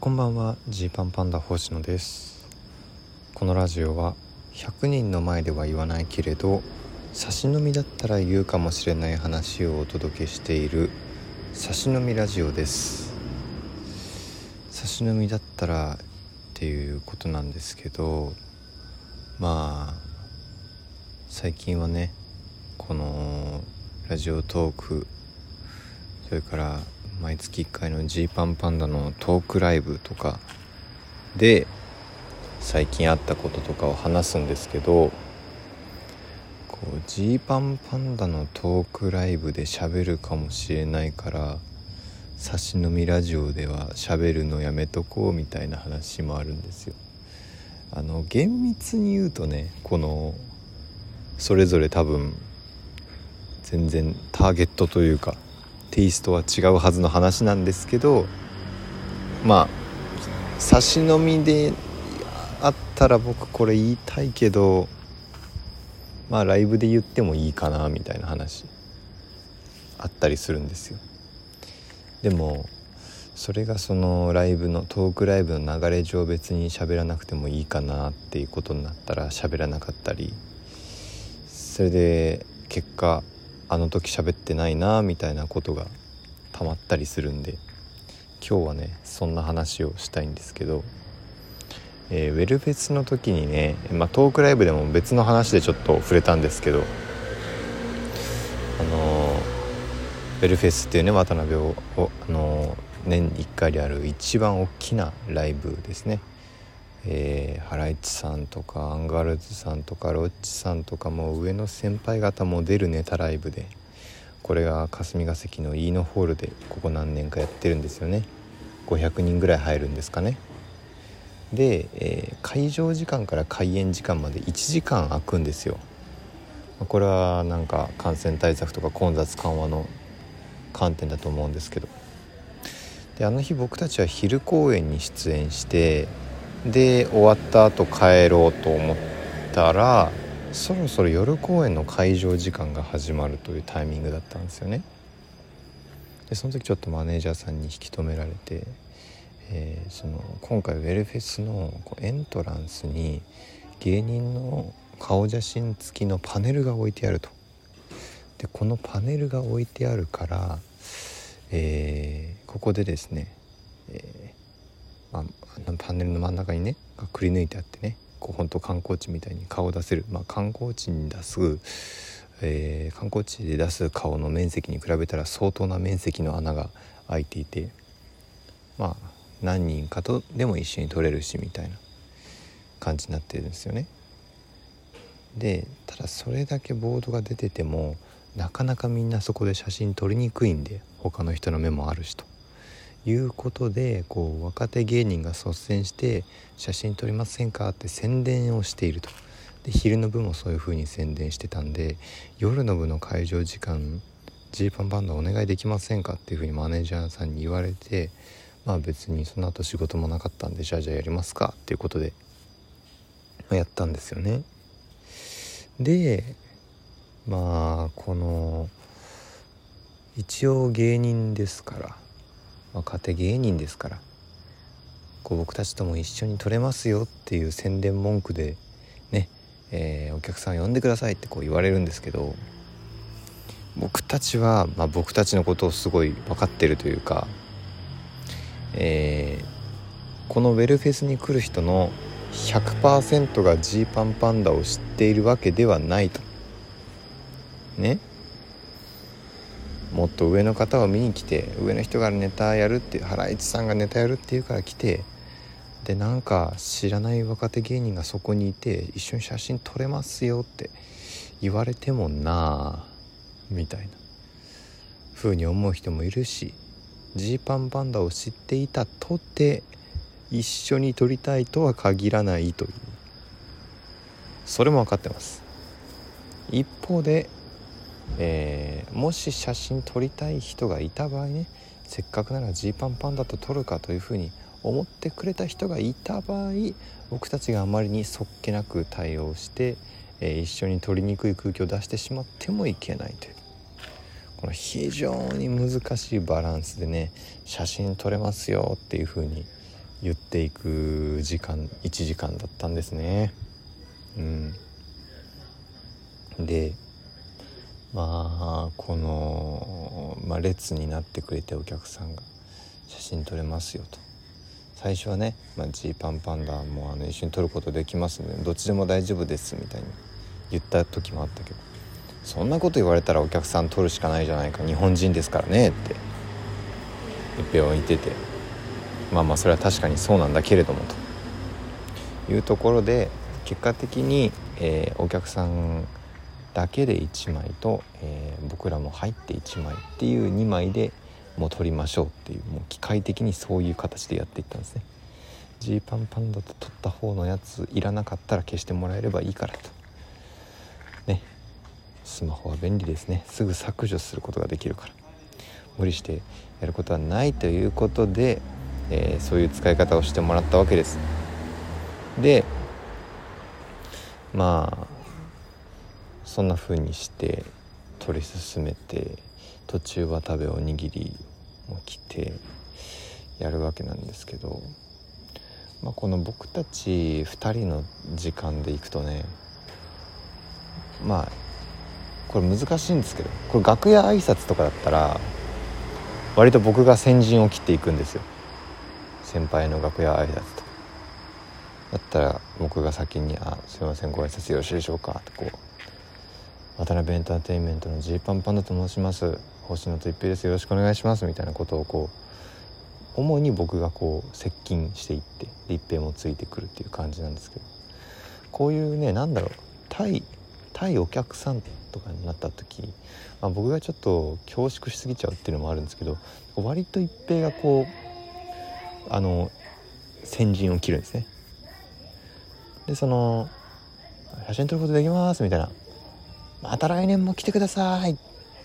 こんばんは。ジーパンパンダ星野です。このラジオは100人の前では言わないけれど差し飲みだったら言うかもしれない話をお届けしている差し飲みラジオです。差し飲みだったらっていうことなんですけどまあ最近はねこのラジオトークそれから毎月1回のジーパンパンダのトークライブとかで最近あったこととかを話すんですけどこうジーパンパンダのトークライブで喋るかもしれないから差し飲みラジオでは喋るのやめとこうみたいな話もあるんですよ。あの厳密に言うとねこのそれぞれ多分全然ターゲットというかテイストは違うはずの話なんですけどまあ差し飲みであったら僕これ言いたいけどまあライブで言ってもいいかなみたいな話あったりするんですよ。でもそれがそのライブのトークライブの流れ上別に喋らなくてもいいかなっていうことになったら喋らなかったりそれで結果あの時喋ってないなみたいなことがたまったりするんで今日はねそんな話をしたいんですけど、えー、ウェルフェスの時にね、まあ、トークライブでも別の話でちょっと触れたんですけどあのー、ウェルフェスっていうね渡辺を、あのー、年1回である一番大きなライブですね。え、ハライチさんとかアンガールズさんとかロッチさんとかも上の先輩方も出るネタライブで。これが霞が関の飯野ホールでここ何年かやってるんですよね。500人ぐらい入るんですかね。で、えー、会場時間から開演時間まで1時間空くんですよ。これはなんか感染対策とか混雑緩和の観点だと思うんですけど。であの日僕たちは昼公演に出演してで終わった後帰ろうと思ったらそろそろ夜公演の会場時間が始まるというタイミングだったんですよね。でその時ちょっとマネージャーさんに引き止められて、えー、その今回ウェルフェスのエントランスに芸人の顔写真付きのパネルが置いてあると。でこのパネルが置いてあるから、えー、ここでですね、えーまあ、パネルの真ん中にねくり抜いてあってねこう本当観光地みたいに顔を出せる、まあ、観光地に出す、えー、観光地で出す顔の面積に比べたら相当な面積の穴が開いていてまあ何人かとでも一緒に撮れるしみたいな感じになってるんですよね。でただそれだけボードが出ててもなかなかみんなそこで写真撮りにくいんで他の人の目もあるしと。いうことでこう若手芸人が率先して写真撮りませんかって宣伝をしていると。で昼の部もそういう風に宣伝してたんで夜の部の会場時間ジーパンバンドお願いできませんかっていう風にマネージャーさんに言われてまあ別にその後仕事もなかったんでじゃあじゃあやりますかっていうことで、まあ、やったんですよね。でまあこの一応芸人ですから若手芸人ですからこう僕たちとも一緒に撮れますよっていう宣伝文句でね、えー、お客さん呼んでくださいってこう言われるんですけど僕たちは、まあ、僕たちのことをすごい分かってるというか、えー、このウェルフェスに来る人の100%がジーパンパンダを知っているわけではないと。ね。もっと上の方を見に来て上の人がネタやるってハライチさんがネタやるっていうから来てでなんか知らない若手芸人がそこにいて一緒に写真撮れますよって言われてもなあみたいな風に思う人もいるしジーパンパンダを知っていたとて一緒に撮りたいとは限らないという。それも分かってます。一方でえー、もし写真撮りたい人がいた場合ねせっかくならジーパンパンダと撮るかというふうに思ってくれた人がいた場合僕たちがあまりにそっけなく対応して、えー、一緒に撮りにくい空気を出してしまってもいけないという。この非常に難しいバランスでね写真撮れますよっていうふうに言っていく時間1時間だったんですね。うん。でまあこの、まあ、列になってくれてお客さんが写真撮れますよと。最初はね「まあ、ジーパンパンダもあの一緒に撮ることできますのでどっちでも大丈夫です」みたいに言った時もあったけどそんなこと言われたらお客さん撮るしかないじゃないか日本人ですからねって一平は言っててまあまあそれは確かにそうなんだけれどもと。いうところで結果的に、えー、お客さんだけで1枚と、えー、僕らも入って1枚っていう2枚でもう撮りましょうっていうもう機械的にそういう形でやっていったんですね。ジーパンパンダと撮った方のやついらなかったら消してもらえればいいからと。ね。スマホは便利ですね。すぐ削除することができるから。無理してやることはないということで、えー、そういう使い方をしてもらったわけです。でまあそんな風にして取り進めて途中は食べおにぎりも来てやるわけなんですけど、まあ、この僕たち2人の時間で行くとねまあこれ難しいんですけどこれ楽屋挨拶とかだったら割と僕が先陣を切っていくんですよ。先輩の楽屋挨拶とだったら僕が先に「あすいませんご挨拶よろしいでしょうか」とこう「渡辺エンターテインメントのジーパンパンダと申します。星野と一平です。よろしくお願いします」みたいなことをこう主に僕がこう接近していって一平もついてくるっていう感じなんですけど。こういうね何だろう。対対お客さんとかになった時、まあ、僕がちょっと恐縮しすぎちゃうっていうのもあるんですけど割と一平がこうあの先陣を切るんですね。でその「写真撮ることできます」みたいな「また来年も来てください」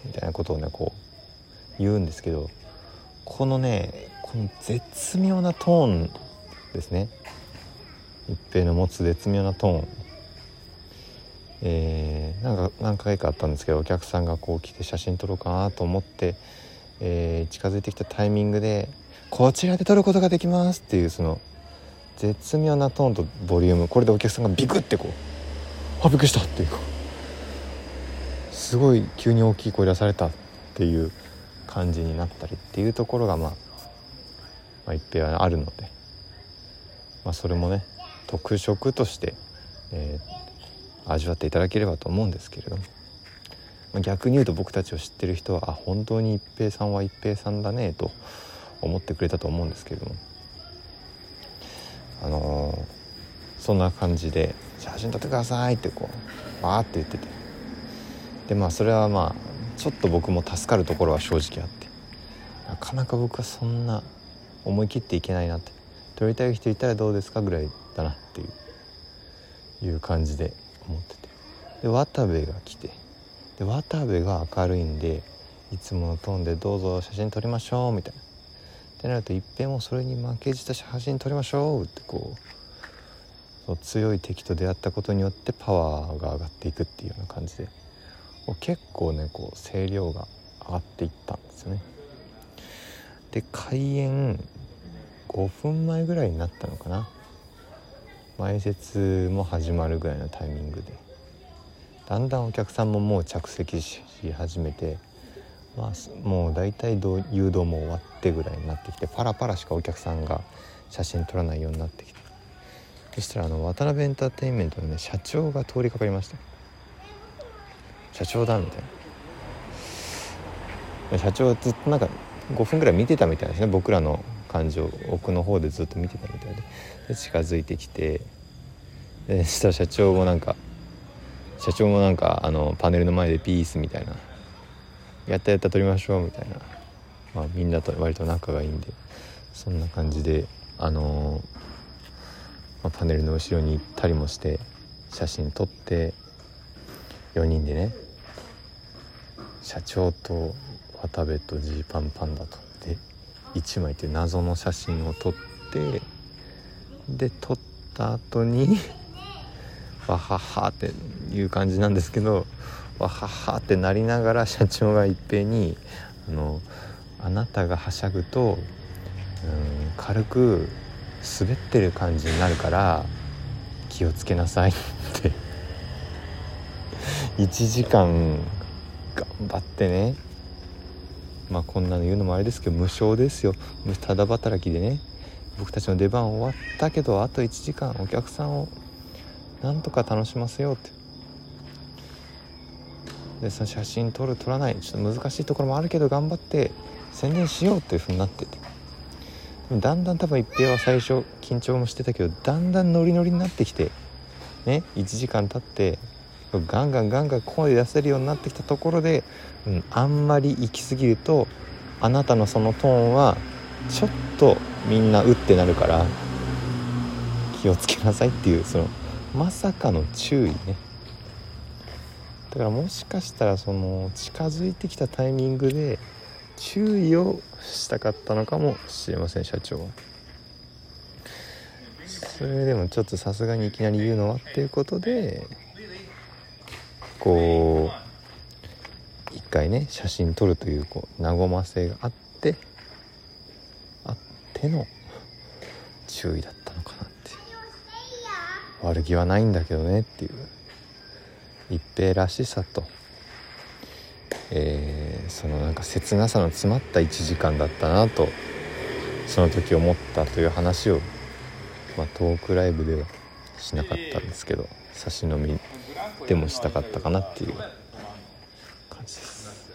みたいなことをねこう言うんですけどこのねこの絶妙なトーンですね。一平の持つ絶妙なトーン。えー、なんか何回かあったんですけどお客さんがこう来て写真撮ろうかなと思って、えー、近づいてきたタイミングで「こちらで撮ることができます」っていうその絶妙なトーンとボリューム。これでお客さんがビクってこう「あびっくりした」っていうかすごい急に大きい声出されたっていう感じになったりっていうところがまあ、まあ、一平はあるので、まあ、それもね特色として、えー、味わっていただければと思うんですけれども、逆に言うと僕たちを知ってる人はあ本当に一平さんは一平さんだねと思ってくれたと思うんですけれどもあのー、そんな感じで「写真撮ってください」ってこうわーって言っててでまあそれはまあちょっと僕も助かるところは正直あって。なかなか僕はそんな思い切っていけないなって。撮りたい人いたらどうですかぐらいだなっていういう感じで思ってて。で渡部が来て。で渡部が明るいんでいつものトーンで「どうぞ写真撮りましょう」みたいな。ってなるといっぺんもそれに負けじた写真撮りましょうってこう強い敵と出会ったことによってパワーが上がっていくっていうような感じで結構ねこう声量が上がっていったんですよね。で開演5分前ぐらいになったのかな。前説も始まるぐらいのタイミングで。だんだんお客さんももう着席し始めて、まあ、もう大体誘導も終わってぐらいになってきてパラパラしかお客さんが写真撮らないようになってきて。そしたらあの渡辺エンターテインメントのね社長が通りかかりました。社長だみたいな。社長ずっとなんか5分ぐらい見てたみたいですね。僕らの感じを奥の方でずっと見てたみたいで。で近づいてきて。でしたら社長もなんか社長もなんかあのパネルの前でピースみたいな「やったやった撮りましょう」みたいな、まあ、みんなと割と仲がいいんで。そんな感じであのー、まあ、パネルの後ろに行ったりもして写真撮って。4人でね。社長と渡部とジーパンパンダと。で1枚って謎の写真を撮ってで撮った後に わははっていう感じなんですけどわははってなりながら社長がいっぺんにあのあなたがはしゃぐとうん軽く滑ってる感じになるから気をつけなさいって。1時間頑張ってね。まあこんなの言うのもあれですけど無償ですよ。ただ働きでね。僕たちの出番終わったけどあと1時間お客さんをなんとか楽しませようって。でその写真撮る撮らないちょっと難しいところもあるけど頑張って宣伝しようっていう風になってて。だんだん多分一平は最初緊張もしてたけどだんだんノリノリになってきてね1時間経ってガンガンガンガン声出せるようになってきたところで、うん、あんまり行き過ぎるとあなたのそのトーンはちょっとみんなうってなるから気をつけなさいっていうそのまさかの注意ね。だからもしかしたらその近づいてきたタイミングで注意をしたかったのかもしれません社長。それでもちょっとさすがにいきなり言うのはっていうことでこう一回ね写真撮るというこう和ませがあってあっての注意だったのかなって悪気はないんだけどねっていう。一平らしさと、えー、そのなんか切なさの詰まった1時間だったなとその時思ったという話を、まあ、トークライブではしなかったんですけど差し飲みでもしたかったかなっていう感じです。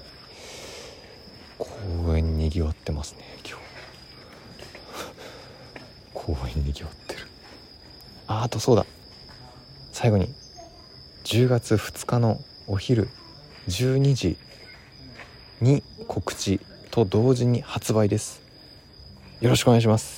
公園にぎわってますね今日。公園にぎわってる。ああとそうだ。最後に10月2日のお昼12時に告知と同時に発売です。よろしくお願いします。